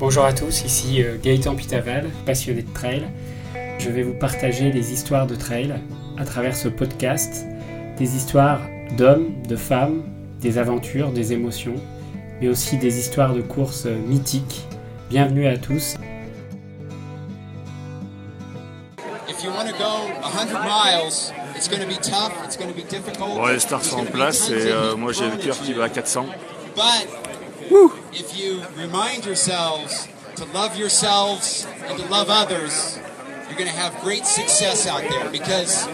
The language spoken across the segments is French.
Bonjour à tous, ici euh, Gaëtan Pitaval, passionné de trail. Je vais vous partager des histoires de trail à travers ce podcast, des histoires d'hommes, de femmes, des aventures, des émotions, mais aussi des histoires de courses mythiques. Bienvenue à tous. Bon, les stars sont en place et euh, moi j'ai le cœur qui va à 400. Woo. if you remind yourselves to love yourselves and to love others, you're going to have great success out there because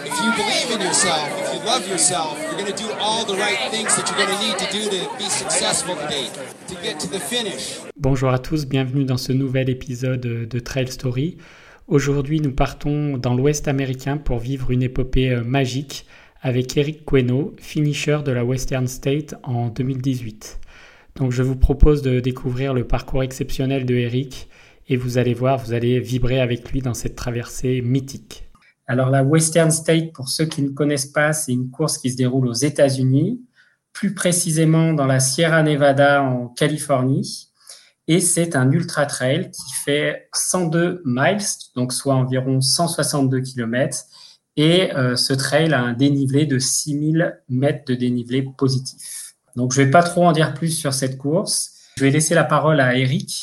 if you believe in yourself, if you love yourself, you're going to do all the right things that you're going to need to do to be successful today, to get to the finish. Bonjour à tous, bienvenue dans ce nouvel épisode de Trail Story. Aujourd'hui, nous partons dans l'Ouest américain pour vivre une épopée euh, magique avec Eric Queno, finisher de la Western State en 2018. Donc je vous propose de découvrir le parcours exceptionnel de Eric et vous allez voir, vous allez vibrer avec lui dans cette traversée mythique. Alors la Western State, pour ceux qui ne connaissent pas, c'est une course qui se déroule aux États-Unis, plus précisément dans la Sierra Nevada en Californie. Et c'est un ultra trail qui fait 102 miles, donc soit environ 162 km. Et euh, ce trail a un dénivelé de 6000 mètres de dénivelé positif. Donc, je ne vais pas trop en dire plus sur cette course. Je vais laisser la parole à Eric.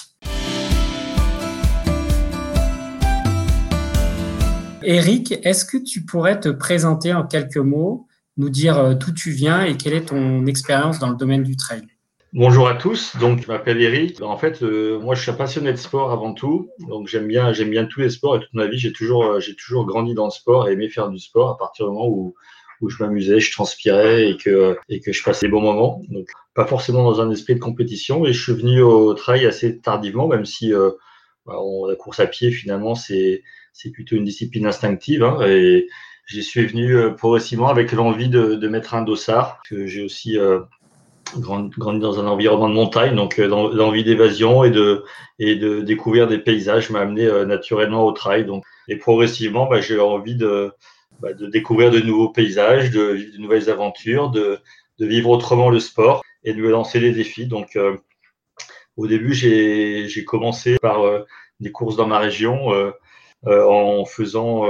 Eric, est-ce que tu pourrais te présenter en quelques mots, nous dire euh, d'où tu viens et quelle est ton expérience dans le domaine du trail? Bonjour à tous, donc je m'appelle Eric. En fait, euh, moi je suis un passionné de sport avant tout, donc j'aime bien, j'aime bien tous les sports et toute ma vie j'ai toujours, euh, j'ai toujours grandi dans le sport et aimé faire du sport à partir du moment où, où je m'amusais, je transpirais et que, et que je passais des bons moments. Donc, pas forcément dans un esprit de compétition. Et je suis venu au trail assez tardivement, même si euh, bah, la course à pied, finalement, c'est, plutôt une discipline instinctive. Hein, et j'y suis venu euh, progressivement avec l'envie de, de mettre un dossard, que j'ai aussi euh, grandi, dans un environnement de montagne, donc l'envie d'évasion et de, et de découvrir des paysages m'a amené naturellement au trail. Donc, et progressivement, bah, j'ai envie de bah, de découvrir de nouveaux paysages, de de nouvelles aventures, de, de, vivre autrement le sport et de me lancer des défis. Donc, euh, au début, j'ai commencé par euh, des courses dans ma région euh, euh en faisant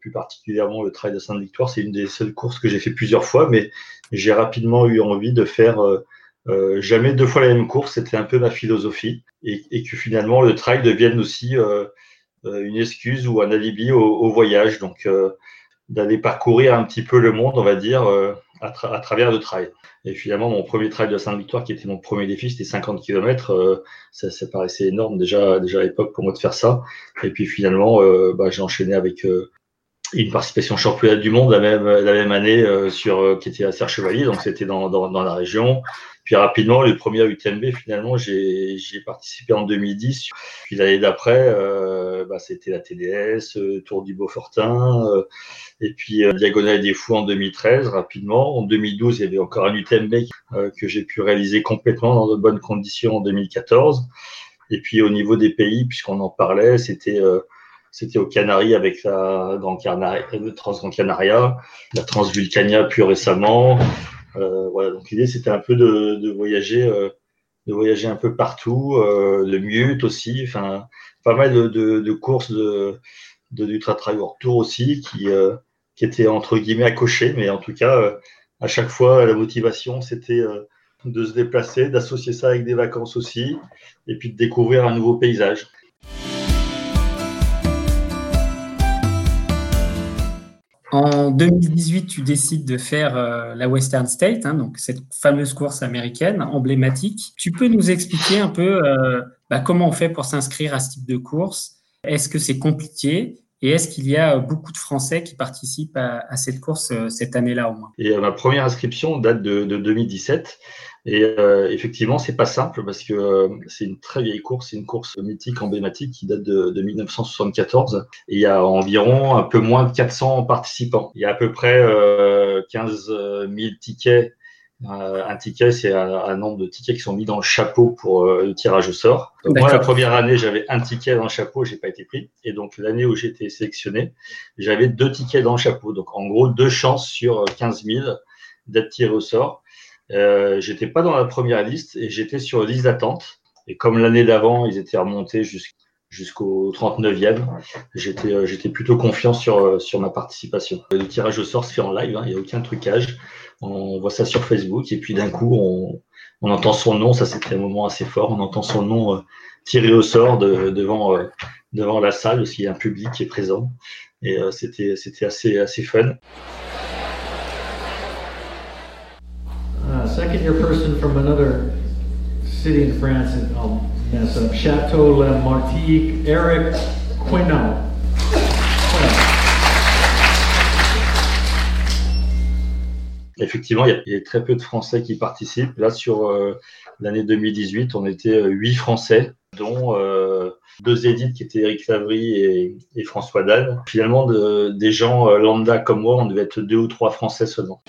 plus particulièrement le trail de Sainte-Victoire. C'est une des seules courses que j'ai fait plusieurs fois, mais j'ai rapidement eu envie de faire jamais deux fois la même course. C'était un peu ma philosophie et, et, que finalement le trail devienne aussi une excuse ou un alibi au, au voyage. Donc, d'aller parcourir un petit peu le monde, on va dire, euh, à, travers le trail. Et finalement, mon premier trail de Sainte-Victoire, qui était mon premier défi, c'était 50 km. Euh, ça, ça, paraissait énorme déjà, déjà à l'époque pour moi de faire ça. Et puis finalement, euh, bah, j'ai enchaîné avec une participation championnat du monde la même, la même année sur qui était à Serre Chevalier, donc c'était dans, dans, dans, la région. Puis rapidement, le premier UTMB, finalement, j'ai participé en 2010. Puis l'année d'après, bah, c'était la TDS, Tour du Beaufortin. Et puis euh, Diagonale des Fous en 2013, rapidement. En 2012, il y avait encore un UTMB euh, que j'ai pu réaliser complètement dans de bonnes conditions en 2014. Et puis au niveau des pays, puisqu'on en parlait, c'était euh, c'était aux Canaries avec la Grand Canaria, le Canaria, la Transvulcania plus récemment. Euh, voilà, donc l'idée c'était un peu de, voyager, euh, de voyager un peu partout, euh, de Mute aussi, enfin pas mal de, courses de, d'ultra trail tour aussi qui qui était entre guillemets à cocher, mais en tout cas, à chaque fois, la motivation, c'était de se déplacer, d'associer ça avec des vacances aussi, et puis de découvrir un nouveau paysage. En 2018, tu décides de faire euh, la Western State, hein, donc cette fameuse course américaine emblématique. Tu peux nous expliquer un peu bah, comment on fait pour s'inscrire à ce type de course? Est-ce que c'est compliqué? Et est-ce qu'il y a beaucoup de Français qui participent à, cette course euh, cette année-là au moins? Et euh, ma première inscription date de, 2017. Et euh, effectivement, c'est pas simple parce que euh, c'est une très vieille course, c'est une course mythique, emblématique qui date de, de, 1974. Et il y a environ un peu moins de 400 participants. Il y a à peu près euh, 15 000 tickets euh, un ticket, c'est un, nombre de tickets qui sont mis dans le chapeau pour euh, le tirage au sort. moi, la première année, j'avais un ticket dans le chapeau, j'ai pas été pris. Et donc, l'année où j'ai été sélectionné, j'avais deux tickets dans le chapeau. Donc, en gros, deux chances sur 15 000 d'être tiré au sort. Euh, j'étais pas dans la première liste et j'étais sur liste d'attente. Et comme l'année d'avant, ils étaient remontés jusqu'au 39e, j'étais j'étais plutôt confiant sur, sur ma participation. Le tirage au sort se fait en live, hein, il n'y a aucun trucage. On voit ça sur Facebook et puis d'un coup, on, on entend son nom, ça c'était un moment assez fort, on entend son nom tiré au sort devant, devant la salle, parce qu'il y a un public qui est présent. Et c'était assez, assez fun. Second year person from another city in France, and I'll mess Chateau Eric Quinault. Effectivement, il y, a, très peu de Français qui participent. Là, sur euh, l'année 2018, on était euh, huit Français, dont euh, deux édits qui étaient Eric Favry et, François Dalle. Finalement, des gens lambda comme moi, on devait être deux ou trois Français seulement.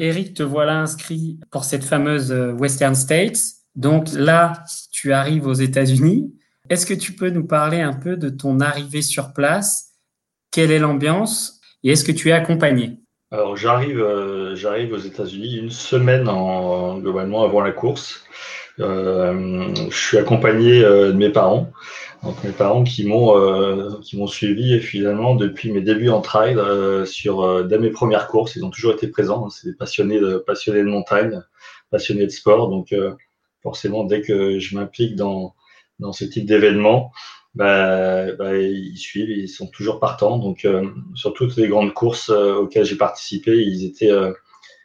Eric, te voilà inscrit pour cette fameuse euh, Western States. Donc là, tu arrives aux États-Unis. Est-ce que tu peux nous parler un peu de ton arrivée sur place? Quelle est l'ambiance? Et est-ce que tu es accompagné? Alors j'arrive, euh, aux États-Unis une semaine en, globalement avant la course. Euh, je suis accompagné de mes parents. Donc mes parents qui m'ont euh, qui m'ont suivi et finalement depuis mes débuts en trail euh, sur euh, dès mes premières courses ils ont toujours été présents. C'est des passionnés de passionnés de montagne passionnés de sport. Donc forcément dès que je m'implique dans dans ce type d'événement bah, bah, ils suivent ils sont toujours partants. Donc sur toutes les grandes courses auxquelles j'ai participé ils étaient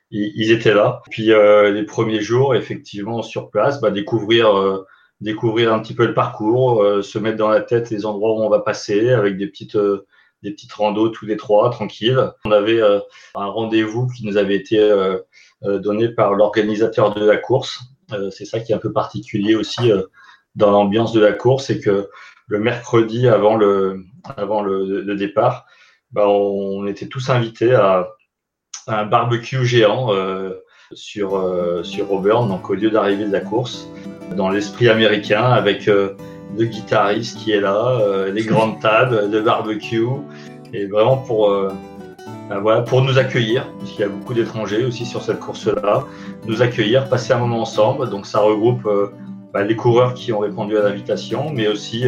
ils, étaient là. Puis les premiers jours effectivement sur place bah, découvrir découvrir un petit peu le parcours, euh, se mettre dans la tête les endroits où on va passer avec des petites euh, des petites randos tous les trois, tranquilles. On avait euh, un rendez-vous qui nous avait été donné par l'organisateur de la course. c'est ça qui est un peu particulier aussi dans l'ambiance de la course, c'est que le mercredi avant le, avant le, départ, bah, on était tous invités à, un barbecue géant sur, sur Auburn, donc au lieu d'arriver de la course dans l'esprit américain avec euh, le guitariste qui est là, euh, les grandes tables de barbecue et vraiment pour euh, ben voilà, pour nous accueillir, puisqu'il y a beaucoup d'étrangers aussi sur cette course-là, nous accueillir, passer un moment ensemble. Donc ça regroupe ben, les coureurs qui ont répondu à l'invitation, mais aussi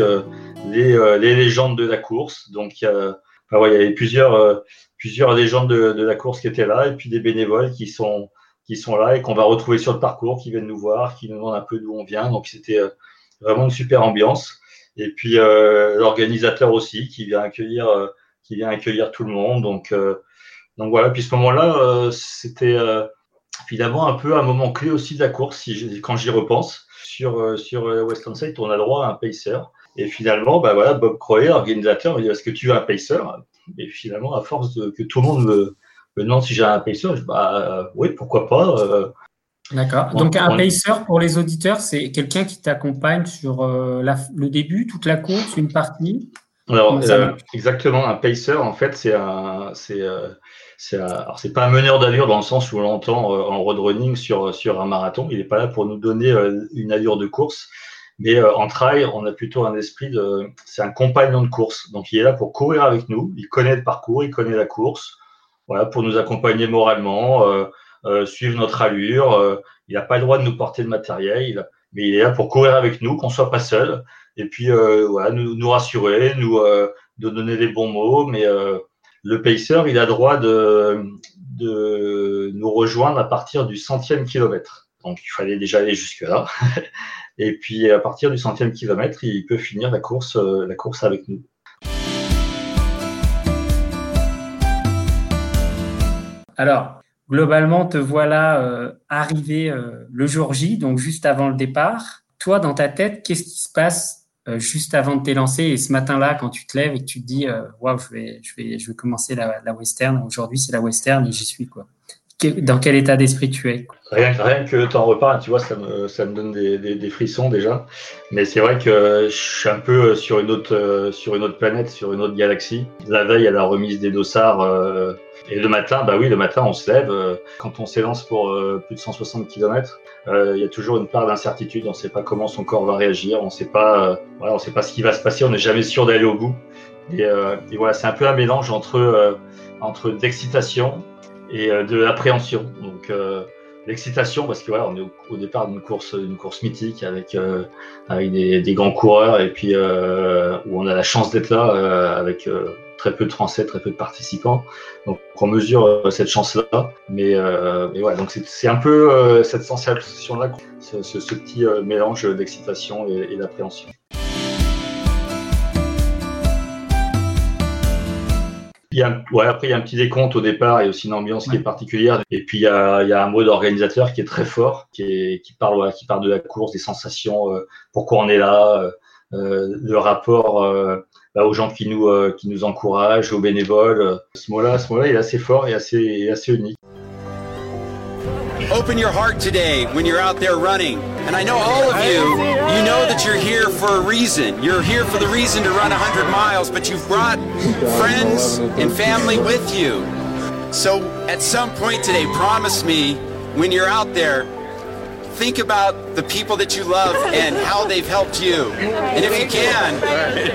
les, les, légendes de la course. Donc ben il y avait plusieurs, plusieurs légendes de, de, la course qui étaient là, et puis des bénévoles qui sont, qui sont là et qu'on va retrouver sur le parcours, qui viennent nous voir, qui nous demandent un peu d'où on vient. Donc c'était euh, vraiment une super ambiance. Et puis euh, l'organisateur aussi qui vient accueillir, euh, qui vient accueillir tout le monde. Donc voilà. Puis ce moment-là, c'était finalement un peu un moment clé aussi de la course, quand j'y repense. Sur sur Western Side, on a droit à un pacer. Et finalement, bah Bob Croyer, organisateur, me dit est-ce que tu veux un pacer? Et finalement, à force de, que tout le monde me me demande si j'ai un pacer. bah, euh, oui, pourquoi pas. Euh. D'accord. Donc un pacer pour les auditeurs, c'est quelqu'un qui t'accompagne sur euh, le début, toute la course, une partie? Alors exactement, un pacer en fait c'est un c'est c'est pas un meneur d'allure dans le sens où on l'entend en road running sur sur un marathon. Il n'est pas là pour nous donner une allure de course, mais en trail on a plutôt un esprit de c'est un compagnon de course. Donc il est là pour courir avec nous. Il connaît le parcours, il connaît la course voilà, pour nous accompagner moralement, euh, euh, suivre notre allure. Euh, il n'a pas le droit de nous porter de matériel, mais il est là pour courir avec nous, qu'on soit pas seul, et puis voilà, nous, nous rassurer, nous donner les bons mots. Mais le pacer, il a le droit de, de nous rejoindre à partir du centième kilomètre. Donc il fallait déjà aller jusque là. Et puis à partir du centième kilomètre, il peut finir la course, la course avec nous. Alors, globalement, te voilà euh, arrivé euh, le jour J, donc juste avant le départ. Toi, dans ta tête, qu'est-ce qui se passe euh, juste avant de t'élancer et ce matin-là, quand tu te lèves et que tu te dis, waouh, je vais, je vais, je vais commencer la, la western. Aujourd'hui, c'est la western et j'y suis quoi. Dans quel état d'esprit tu es rien, rien que t'en reparles, tu vois, ça me, ça me donne des, des, des frissons déjà. Mais c'est vrai que je suis un peu sur une autre, sur une autre planète, sur une autre galaxie. La veille à la remise des dossards et le matin, bah oui, le matin, on se lève. Euh, quand on s'élance pour euh, plus de 160 km, euh, il y a toujours une part d'incertitude. On ne sait pas comment son corps va réagir. On ne sait pas, voilà, on sait pas ce qui va se passer. On n'est jamais sûr d'aller au bout. Et, et voilà, c'est un peu un mélange entre entre d'excitation et de l'appréhension. Donc l'excitation parce que voilà, est au, départ d'une course, une course mythique avec euh, avec des, des, grands coureurs et puis euh, où on a la chance d'être là euh, avec très peu de Français, très peu de participants. Donc on mesure cette chance-là, mais, mais voilà, donc c'est un peu cette sensation-là, ce, ce, ce, petit mélange d'excitation et, et d'appréhension. Il y a, ouais, après, il y a un petit décompte au départ, il y a aussi une ambiance qui est particulière. Et puis, il y a, il y a un mode organisateur qui est très fort, qui, est, qui, parle, voilà, qui parle de la course, des sensations, euh, pourquoi on est là, euh, le rapport euh, bah, aux gens qui nous, euh, qui nous encouragent, aux bénévoles. Ce mot-là, ce mot-là, il est assez fort et assez, assez unique. Open your heart today when you're out there running. And I know all of you, you know that you're here for a reason. You're here for the reason to run 100 miles, but you've brought friends and family with you. So at some point today, promise me when you're out there, think about the people that you love and how they've helped you. And if you can,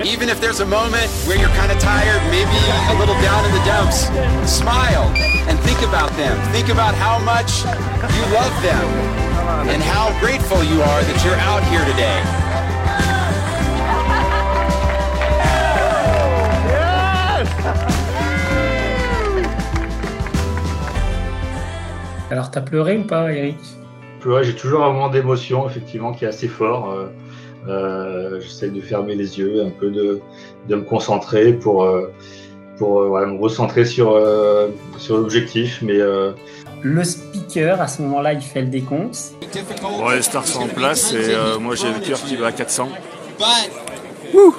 even if there's a moment where you're kind of tired, maybe a little down in the dumps, smile and think about them. Think about how much you love them and how grateful you are that you're out here today. Alors, t'as pleuré ou pas, Eric J'ai toujours un moment d'émotion, effectivement, qui est assez fort. Euh, euh, J'essaie de fermer les yeux, un peu de, de me concentrer pour, euh, pour me recentrer sur, sur l'objectif. Mais euh, le speaker, à ce moment-là, il fait le décompte. Ouais, les stars sont en place et euh, moi j'ai le cœur qui va à 400. Woo.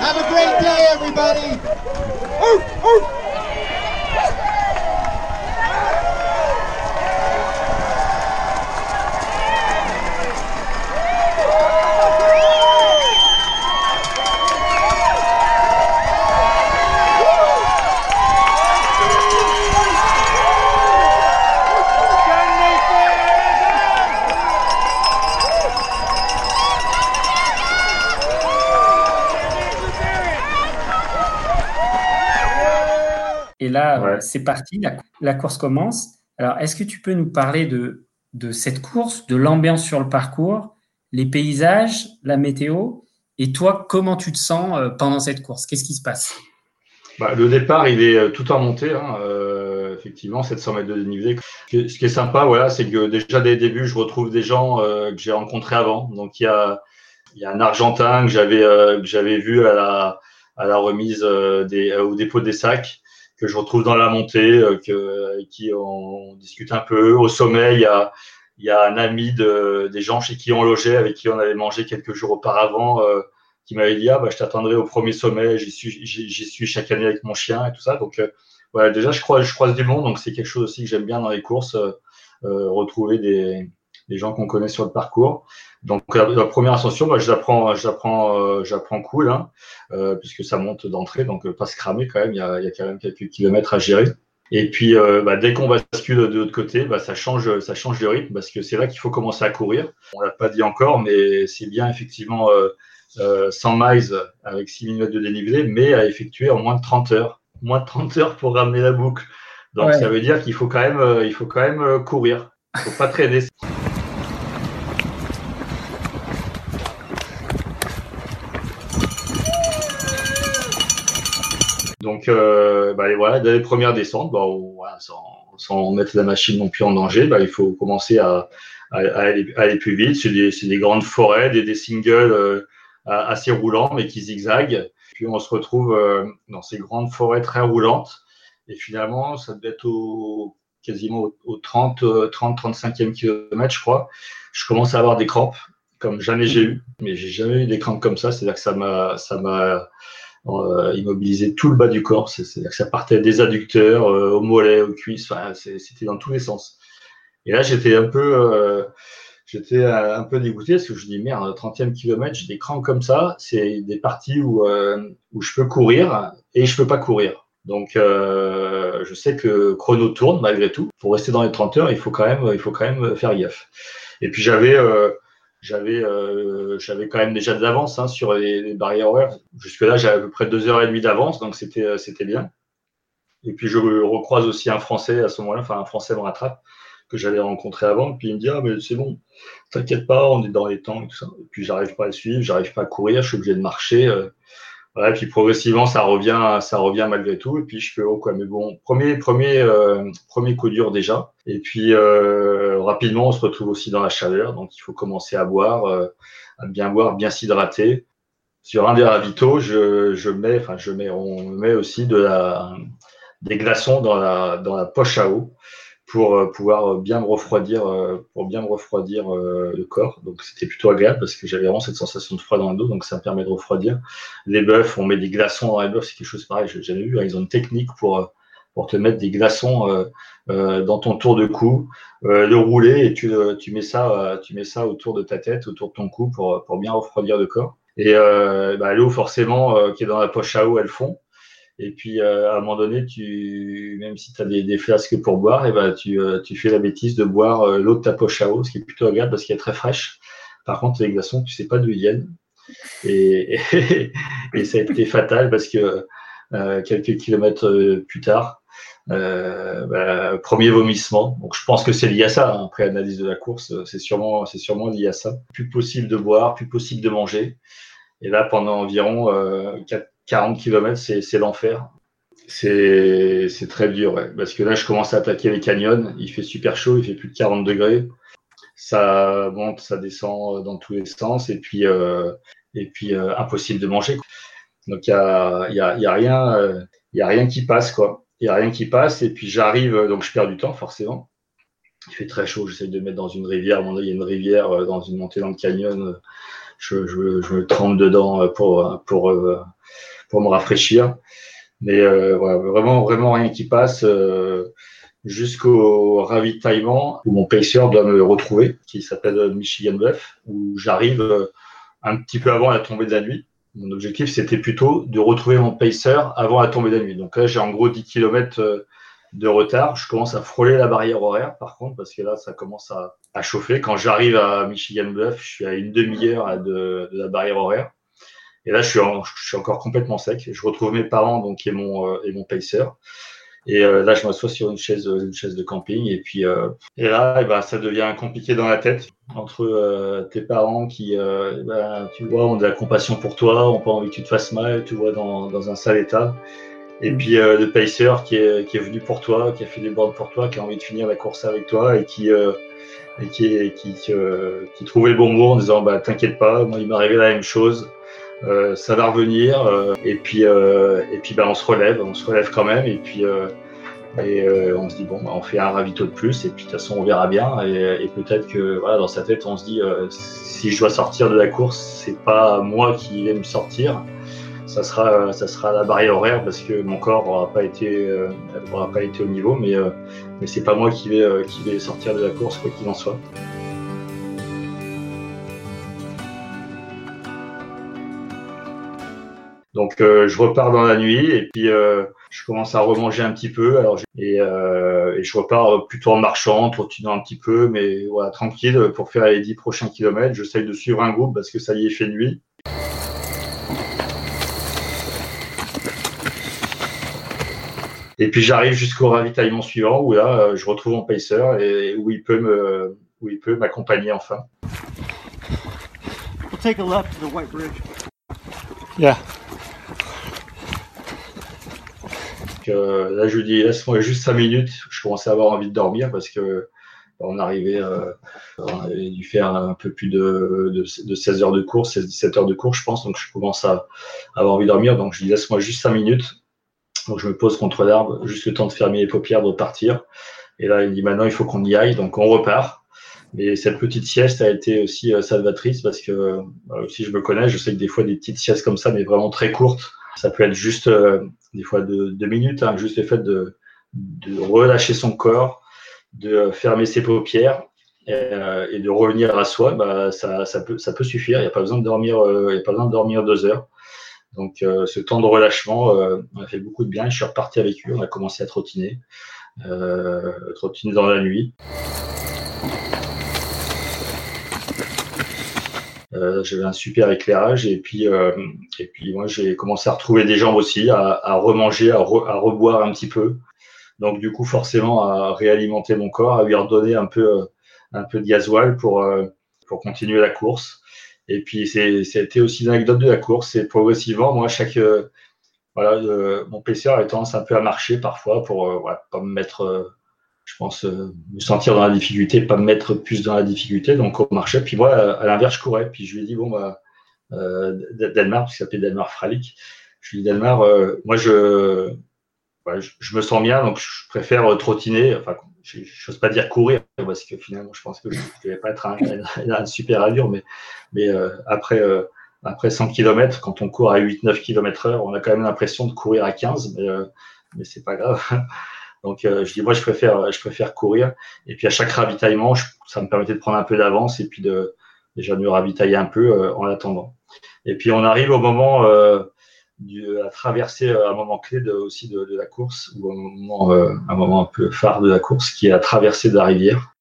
Have a great day, everybody. Et là, ouais. c'est parti, la, la, course commence. Alors, est-ce que tu peux nous parler de, de cette course, de l'ambiance sur le parcours, les paysages, la météo, et toi, comment tu te sens pendant cette course? Qu'est-ce qui se passe? Bah, Le départ, il est tout en montée, hein, euh, effectivement, 700 mètres de dénivelé. Ce qui est sympa, voilà, c'est que déjà dès le début, je retrouve des gens euh, que j'ai rencontrés avant. Donc, il y a, il y a un Argentin que j'avais euh, que j'avais vu à la, à la remise des, au dépôt des sacs que je retrouve dans la montée, euh, que, avec qui on, discute un peu. Au sommet, il y a, il y a un ami de, des gens chez qui on logeait, avec qui on avait mangé quelques jours auparavant, euh, qui m'avait dit ah bah je t'attendrai au premier sommet. J'y suis, j'y suis chaque année avec mon chien et tout ça. Donc euh, voilà, déjà je croise, je croise du monde, donc c'est quelque chose aussi que j'aime bien dans les courses, retrouver des, des gens qu'on connaît sur le parcours. Donc la, la première ascension, bah, j'apprends, j'apprends, euh, j'apprends cool, hein, euh, puisque ça monte d'entrée, donc pas se cramer quand même. Il y a, il y a quand même quelques kilomètres à gérer. Et puis euh, bah, dès qu'on bascule de l'autre côté, bah, ça change, ça change de rythme parce que c'est là qu'il faut commencer à courir. On l'a pas dit encore, mais c'est bien effectivement euh, 100 miles avec 6 mm de dénivelé, mais à effectuer en moins de 30 heures. Moins de 30 heures pour ramener la boucle. Donc ouais. ça veut dire qu'il faut quand même, il faut quand même courir. Il faut pas traîner. Donc, euh, bah, dès les premières descentes, bah, sans, mettre la machine non plus en danger, bah, il faut commencer à, aller, plus vite. C'est des, des, grandes forêts, des, singles euh, assez roulants, mais qui zigzaguent. Puis on se retrouve euh, dans ces grandes forêts très roulantes. Et finalement, ça devait être au, quasiment au, au 30, 30, 35e kilomètre, je crois. Je commence à avoir des crampes, comme jamais j'ai eu. Mais j'ai jamais eu des crampes comme ça. C'est-à-dire que ça m'a euh, immobiliser tout le bas du corps. C'est-à-dire que ça partait des adducteurs, euh, aux mollets, aux cuisses, enfin, c'était dans tous les sens. Et là, j'étais un peu, euh, j'étais un peu dégoûté parce que je dis merde, 30e kilomètre, j'ai des crampes comme ça. C'est des parties où, euh, où je peux courir et je peux pas courir. Donc, euh, je sais que chrono tourne malgré tout. Pour rester dans les 30 heures, il faut quand même, il faut quand même faire gaffe. Et puis j'avais j'avais euh, j'avais quand même déjà de l'avance hein, sur les, barrières horaires. Jusque-là, j'avais à peu près deux heures et demie d'avance, donc c'était euh, c'était bien. Et puis je recroise aussi un Français à ce moment-là, enfin un Français me rattrape que j'avais rencontré avant, puis il me dit ah mais c'est bon, t'inquiète pas, on est dans les temps et tout ça. Et puis j'arrive pas à le suivre, j'arrive pas à courir, je suis obligé de marcher. Euh, voilà, puis progressivement, ça revient, ça revient malgré tout. Et puis je fais oh quoi, mais bon, premier, premier, euh, premier coup dur déjà. Et puis euh, rapidement, on se retrouve aussi dans la chaleur, donc il faut commencer à boire, euh, à bien boire, bien s'hydrater. Sur un des ravitaux, je, je mets, enfin je mets, on met aussi de la, des glaçons dans la, dans la poche à eau pour euh, pouvoir bien me refroidir, euh, pour bien me refroidir euh, le corps. Donc c'était plutôt agréable parce que j'avais vraiment cette sensation de froid dans le dos, donc ça me permet de refroidir. Les bœufs, on met des glaçons dans les bœufs, c'est quelque chose pareil, j'ai jamais vu. Hein. Ils ont une technique pour pour te mettre des glaçons dans ton tour de cou, le rouler et tu, tu mets ça tu mets ça autour de ta tête, autour de ton cou pour pour bien refroidir le corps. Et bah, l'eau forcément qui est dans la poche à eau, elle fond. Et puis, euh, à un moment donné, tu, même si tu as des, flasques pour boire, et eh ben, tu, euh, tu, fais la bêtise de boire euh, l'eau de ta poche à eau, ce qui est plutôt agréable parce qu'elle est très fraîche. Par contre, les glaçons, tu sais pas d'où ils viennent. Et, et, ça a été fatal parce que quelques kilomètres plus tard, bah, premier vomissement. Donc, je pense que c'est lié à ça. Hein. Après analyse de la course, c'est sûrement, c'est sûrement lié à ça. Plus possible de boire, plus possible de manger. Et là, pendant environ 4, 40 km, c'est l'enfer. C'est très dur, parce que là, je commence à attaquer les canyons. Il fait super chaud, il fait plus de 40 degrés. Ça monte, ça descend euh, dans tous les sens, et puis, euh, et puis euh, impossible de manger. Donc, il n'y a, y a, y a, rien, a rien qui passe, quoi. Il n'y a rien qui passe, et puis j'arrive, donc je perds du temps, forcément. Il fait très chaud, j'essaie de mettre dans une rivière. il y a une rivière dans une montée dans le canyon. Je, je, je me trempe dedans pour, pour, pour me rafraîchir. Mais euh, vraiment, vraiment rien qui passe euh, jusqu'au ravitaillement où mon pacer doit me retrouver, qui s'appelle Michigan Bluff, où j'arrive euh, un petit peu avant la tombée de la nuit. Mon objectif, c'était plutôt de retrouver mon pacer avant la tombée de la nuit. Donc là, j'ai en gros 10 km de retard. Je commence à frôler la barrière horaire, par contre, parce que là, ça commence à, chauffer. Quand j'arrive à Michigan Bluff, je suis à une demi-heure de, de, la barrière horaire. Et là, je suis, je suis encore complètement sec. Je retrouve mes parents, donc, et mon, euh, et mon pacer. Et euh, là, je m'assois sur une chaise, une chaise de camping. Et puis, euh, et là, et eh ben, ça devient compliqué dans la tête entre tes parents qui, eh ben, tu vois, ont de la compassion pour toi, ont pas envie que tu te fasses mal, tu vois, dans, dans un sale état. Et mm. puis le pacer qui est, qui est venu pour toi, qui a fait des bornes pour toi, qui a envie de finir la course avec toi et qui, et qui, qui, qui, qui trouvait le bon mot en disant, bah, t'inquiète pas, moi, il m'est arrivé la même chose. Euh, ça va revenir euh, et puis euh, et puis bah, on se relève, on se relève quand même et puis et on se dit bon bah, on fait un ravito de plus et puis de toute façon on verra bien et, peut-être que voilà dans sa tête on se dit si je dois sortir de la course c'est pas moi qui vais me sortir ça sera ça sera la barrière horaire parce que mon corps n'aura pas été aura pas été au niveau mais mais c'est pas moi qui vais qui vais sortir de la course quoi qu'il en soit. Donc euh, je repars dans la nuit et puis euh, je commence à remanger un petit peu. Alors et, euh, et, je repars plutôt en marchant, trottinant un petit peu, mais voilà tranquille pour faire les 10 prochains kilomètres. J'essaye de suivre un groupe parce que ça y est fait nuit. Et puis j'arrive jusqu'au ravitaillement suivant où là je retrouve mon pacer et où il peut me où il peut m'accompagner enfin. We'll take a left to the White Bridge. Yeah. Là, je lui dis, laisse-moi juste 5 minutes. Je commençais à avoir envie de dormir parce que on arrivait, euh, on avait dû faire un peu plus de, de, 16 heures de course, 16-17 heures de course, je pense. Donc, je commence à, avoir envie de dormir. Donc, je dis, laisse-moi juste 5 minutes. Donc, je me pose contre l'arbre, juste le temps de fermer les paupières, de partir. Et là, il dit, maintenant, il faut qu'on y aille. Donc, on repart. Mais cette petite sieste a été aussi euh, salvatrice parce que euh, si je me connais, je sais que des fois, des petites siestes comme ça, mais vraiment très courtes, ça peut être juste euh, des fois deux, deux minutes, hein, juste le fait de, de, relâcher son corps, de fermer ses paupières et, euh, de revenir à soi, bah, ça, ça, peut, ça peut suffire. Il n'y a pas besoin de dormir, euh, y a pas besoin de dormir deux heures. Donc ce temps de relâchement m'a fait beaucoup de bien. Je suis reparti avec lui, on a commencé à trottiner, trottiner dans la nuit. J'avais un super éclairage et puis et puis moi j'ai commencé à retrouver des jambes aussi, à, remanger, à, reboire un petit peu. Donc du coup forcément à réalimenter mon corps, à lui redonner un peu un peu de gasoil pour pour continuer la course. Et puis, c'était aussi l'anecdote de la course. C'est progressivement, moi, chaque. Euh, voilà, euh, mon PCR a tendance un peu à marcher parfois pour euh, voilà, pas me mettre, je pense, me sentir dans la difficulté, pas me mettre plus dans la difficulté. Donc, on marchait. Puis moi, à, l'inverse, je courais. Puis je lui ai dit, bon, bah, Delmar, parce s'appelait Delmar Fralic, je lui ai dit, Delmar, moi, je, je, me sens bien, donc je préfère trottiner. Enfin, je n'ose pas dire courir parce que finalement, je pense que je ne vais pas être un, super allure, mais, euh, après, euh, après 100 km, quand on court à 8-9 km heure, on a quand même l'impression de courir à 15, mais, euh, mais pas grave. Donc, je dis, moi, je préfère, je préfère courir. Et puis, à chaque ravitaillement, ça me permettait de prendre un peu d'avance et puis de déjà de me ravitailler un peu en attendant. Et puis, on arrive au moment à traverser euh, un moment clé de, aussi de, la course, ou un moment, euh, un moment un peu phare de la course, qui est la traversée de la rivière.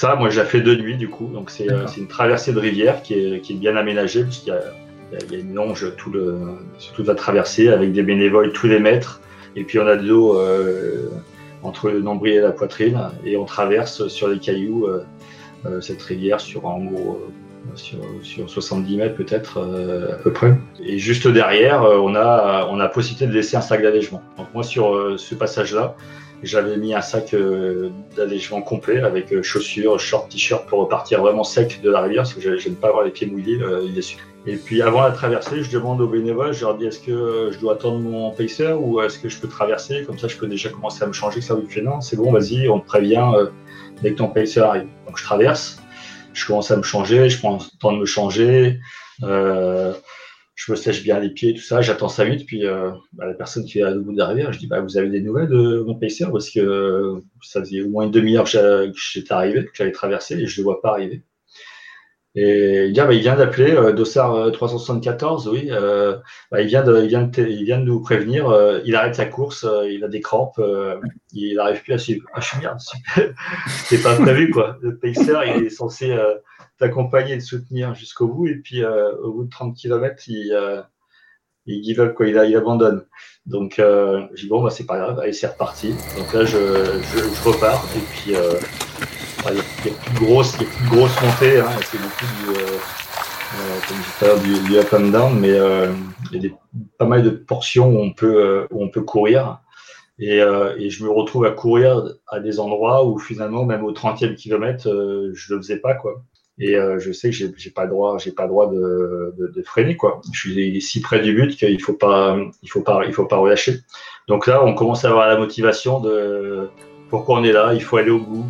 Ça, moi, j'ai fait deux nuits, du coup. Donc, c'est euh, une traversée de rivière qui est, qui est bien aménagée, puisqu'il y a, il y a une longe tout le, sur toute la traversée, avec des bénévoles tous les mètres. Et puis on a de l'eau euh, entre le nombril et la poitrine et on traverse sur les cailloux euh, cette rivière sur en gros sur, sur, 70 mètres peut-être à peu près. Et juste derrière, on a, on a possibilité de laisser un sac d'allègement. Donc moi sur ce passage-là, j'avais mis un sac d'allègement complet avec chaussures, shorts, t-shirt pour repartir vraiment sec de la rivière parce que j'aime pas avoir les pieds mouillés. il est et puis avant la traversée, je demande aux bénévoles, je leur dis est-ce que je dois attendre mon pacer ou est-ce que je peux traverser? Comme ça, je peux déjà commencer à me changer. Ça lui fait non, c'est bon, vas-y, on te prévient euh, dès que ton pacer arrive. Donc je traverse, je commence à me changer, je prends le temps de me changer, euh, je me sèche bien les pieds, tout ça. J'attends 5 minutes, puis euh, bah, la personne qui est à bout derrière, je dis bah, vous avez des nouvelles de mon pacer? Parce que ça faisait au moins une demi-heure que j'étais arrivé, que j'avais traversé et je ne le vois pas arriver. Et il vient, bah, il vient d'appeler euh, Dossard 374, euh, oui. Euh, il, vient de, il, vient de, il vient de nous prévenir. Euh, il arrête sa course, euh, il a des crampes, euh, il n'arrive plus à suivre. Ah, je suis bien. C'est pas prévu, quoi. Le pacer, il est censé t'accompagner et te soutenir jusqu'au bout. Et puis, au bout de 30 km, il, il give up, quoi. Il, abandonne. Donc, je dis, bon, bah, c'est pas grave. Allez, c'est reparti. Donc là, je, je, repars. Et puis, il y, a plus grosse, il y a de montées, hein, c'est beaucoup du, euh, euh, du, up and down, mais euh, il y a pas mal de portions où on peut, euh, où on peut courir. Et, euh, et, je me retrouve à courir à des endroits où finalement, même au 30e kilomètre, je le faisais pas, quoi. Et je sais que j'ai, j'ai pas le droit, j'ai pas droit de, freiner, quoi. Je suis si près du but qu'il faut pas, il faut pas, il faut pas relâcher. Donc là, on commence à avoir la motivation de pourquoi on est là, il faut aller au bout.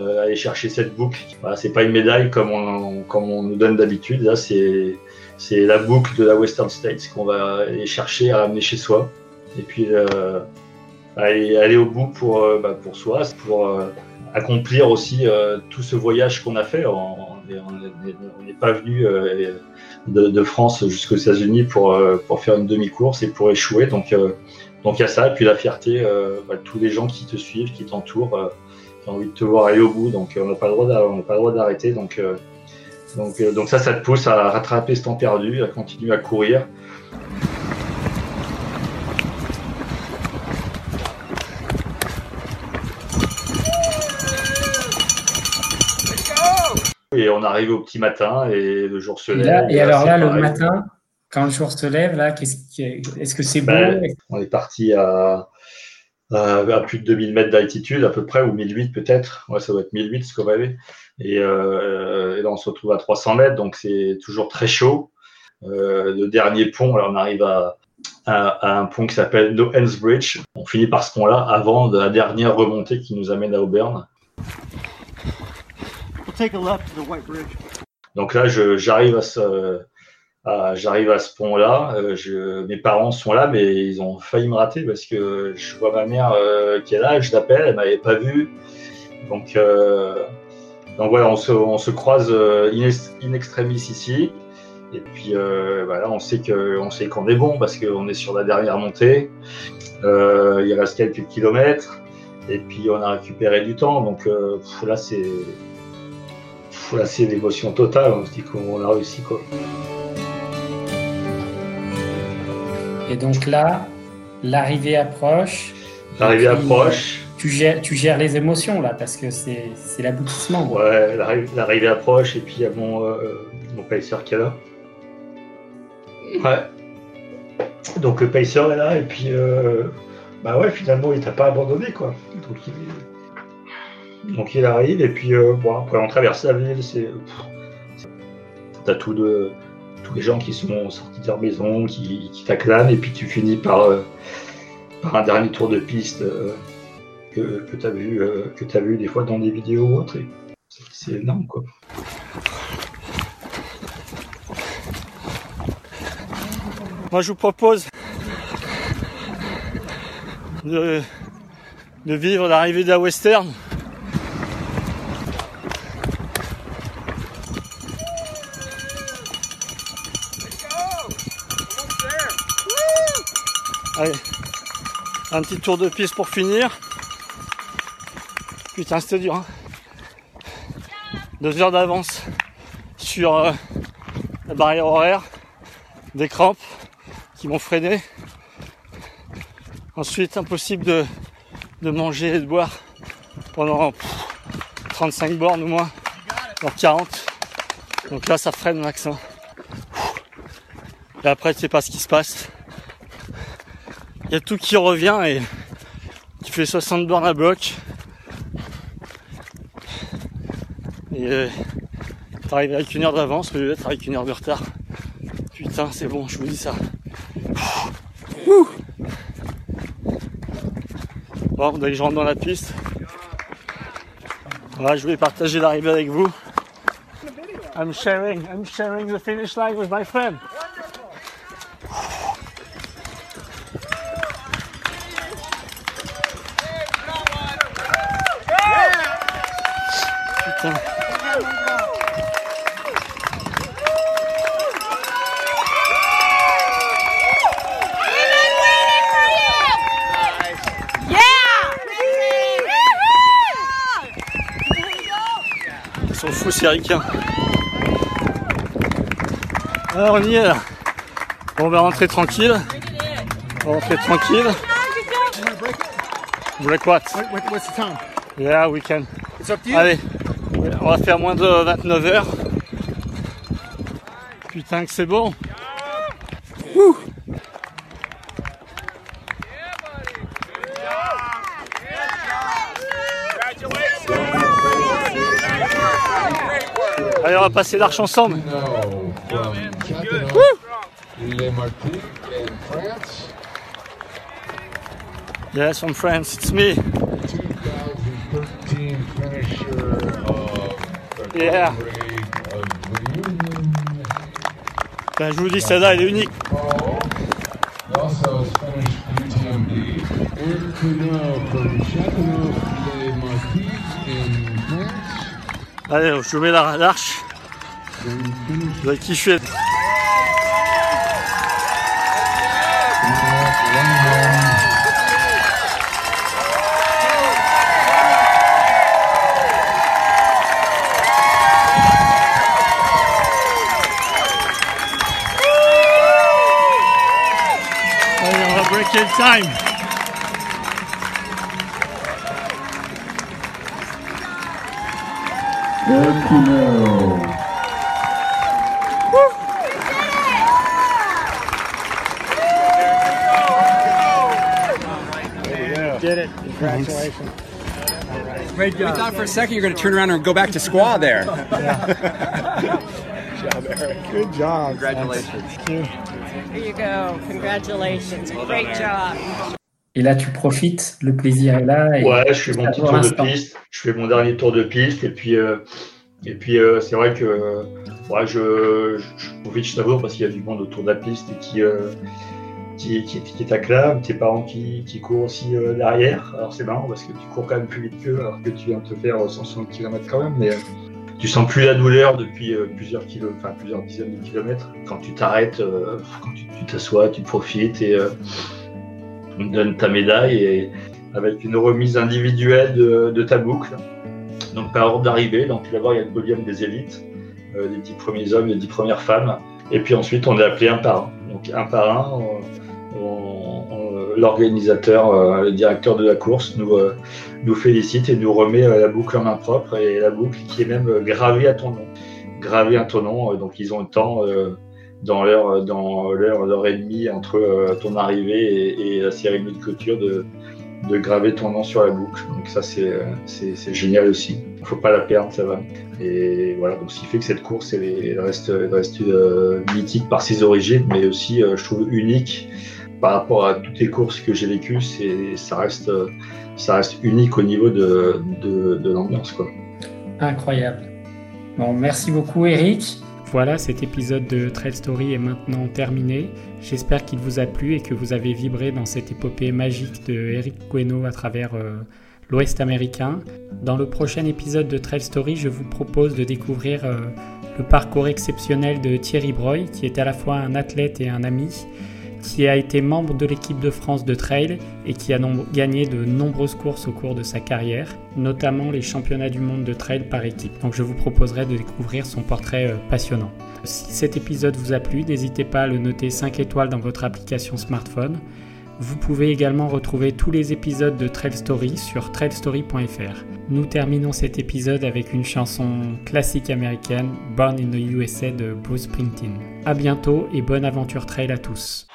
Euh, aller chercher cette boucle. Voilà, c'est pas une médaille comme on, comme on nous donne d'habitude. Là, c'est c'est la boucle de la Western States qu'on va aller chercher à ramener chez soi. Et puis euh, aller, aller, au bout pour, euh, bah, pour soi, pour euh, accomplir aussi euh, tout ce voyage qu'on a fait. On n'est pas venu de, de, France jusqu'aux États-Unis pour, pour faire une demi-course et pour échouer. Donc, donc il y a ça, et puis la fierté, bah, tous les gens qui te suivent, qui t'entourent envie de te voir aller au bout, donc euh, on n'a pas le droit d'arrêter. Donc, euh, euh, donc ça, ça te pousse à rattraper ce temps perdu, à continuer à courir. On arrive au petit matin et le jour se lève. Et, alors là, le matin, quand le jour se lève, là, est-ce que c'est ben, beau? On est parti à, à plus de 2000 mètres d'altitude à peu près, ou 1008 peut-être. Ouais, ça doit être 1008 ce qu'on va Et, euh, et là, on se retrouve à 300 mètres, donc c'est toujours très chaud. Euh, le dernier pont, alors on arrive à, à, un pont qui s'appelle No Ends Bridge. On finit par ce pont-là avant de la dernière remontée qui nous amène à Auburn. Donc là, j'arrive à ce, ah, j'arrive à ce pont-là, euh, mes parents sont là, mais ils ont failli me rater parce que je vois ma mère euh, qui est là, je l'appelle, elle m'avait pas vu. Donc, euh, donc voilà, on se, croise in, extremis ici. Et puis voilà, on sait qu'on est bon parce qu'on est sur la dernière montée. il reste quelques kilomètres. Et puis on a récupéré du temps. Donc là c'est là c'est l'émotion totale. On se dit qu'on a réussi quoi. Et donc là, l'arrivée approche. L'arrivée approche. Tu gères, tu gères les émotions là parce que c'est l'aboutissement. Ouais, l'arrivée approche et puis il y a mon, euh, mon pacer qui est là. Ouais. Donc le pacer est là et puis euh, bah ouais finalement il t'a pas abandonné quoi. Donc il, Donc, il arrive et puis euh, bon, après on traverse la ville, c'est t'as tous les gens qui sont sortis de leur maison, qui, t'acclament, et puis tu finis par, euh, un dernier tour de piste euh, que, tu as, vu, vu des fois dans des vidéos ou autres. C'est énorme, quoi. Moi, je vous propose de vivre l'arrivée de la Western Allez, un petit tour de piste pour finir. Putain, c'était dur. Hein. Deux heures d'avance sur euh, la barrière horaire, des crampes qui m'ont freiné. Ensuite, impossible de, manger et de boire pendant 35 bornes ou moins, voire 40. Donc là, ça freine max. Et après, tu sais pas ce qui se passe il y a tout qui revient et tu fais 60 bornes à bloc. Et euh, t'arrives avec une heure d'avance au lieu d'être avec une heure de retard. Putain, c'est bon, je vous dis ça. Bon, dès que je rentre dans la piste, voilà, je voulais partager l'arrivée avec vous. I'm sharing, I'm sharing the finish line with my friend. Alors on y est on va rentrer tranquille. On va rentrer tranquille. Break what? What's the time? Yeah, we can. It's up to you. Allez, on va faire moins de 29 heures. Putain que c'est bon. Allez, on va passer l'arche ensemble. Yes, from France, it's me. Yeah. Ben, je vous dis, celle-là, elle est unique. Allez, je mets l'arche. Vous allez kiffer. Allez, on va break le time. did it. Congratulations. Great job. We thought for a second you're going to turn around and go back to squaw there. Good job. Congratulations. Here you go. Congratulations. Great job. Et là, tu profites, le plaisir est là. Et ouais, je fais mon petit tour de piste. Je fais mon dernier tour de piste. Et puis, euh, et puis euh, c'est vrai que euh, ouais, je, je, je profite, je t'avoue, parce qu'il y a du monde autour de la piste et qui, euh, qui, qui, qui t'acclame, tes parents qui, qui courent aussi euh, derrière. Alors c'est marrant parce que tu cours quand même plus vite qu'eux alors que tu viens de te faire 160 km quand même. Mais, tu sens plus la douleur depuis plusieurs enfin plusieurs dizaines de kilomètres. Quand tu t'arrêtes, quand tu t'assois, tu, profites et on te donne ta médaille et avec une remise individuelle de, ta boucle. Donc par ordre d'arrivée, donc d'abord il y a le podium des élites, les dix premiers hommes, les dix premières femmes, et puis ensuite on est appelé un par un. Donc un par un, l'organisateur, euh, le directeur de la course, nous, euh, nous félicite et nous remet euh, la boucle en main propre et la boucle qui est même gravée à ton nom. Gravée à ton nom, donc ils ont le temps dans l'heure dans l'heure l'heure et demie entre ton arrivée et, la cérémonie de clôture de, de graver ton nom sur la boucle. Donc ça c'est c'est génial aussi. Il faut pas la perdre, ça va. Et voilà, donc ce qui fait que cette course elle, reste reste mythique par ses origines, mais aussi je trouve unique par rapport à toutes les courses que j'ai vécues, c'est, ça, reste, ça reste unique au niveau de, de, l'ambiance. Quoi. Incroyable. Bon, merci beaucoup Eric. Voilà, cet épisode de Trail Story est maintenant terminé. J'espère qu'il vous a plu et que vous avez vibré dans cette épopée magique de Eric Gueno à travers euh, l'Ouest américain. Dans le prochain épisode de Trail Story, je vous propose de découvrir euh, le parcours exceptionnel de Thierry Breuil, qui est à la fois un athlète et un ami qui a été membre de l'équipe de France de trail et qui a gagné de nombreuses courses au cours de sa carrière, notamment les championnats du monde de trail par équipe. Donc je vous proposerai de découvrir son portrait euh, passionnant. Si cet épisode vous a plu, n'hésitez pas à le noter 5 étoiles dans votre application smartphone. Vous pouvez également retrouver tous les épisodes de Trail Story sur trailstory.fr. Nous terminons cet épisode avec une chanson classique américaine, Born in the USA de Bruce Springsteen. A bientôt et bonne aventure trail à tous.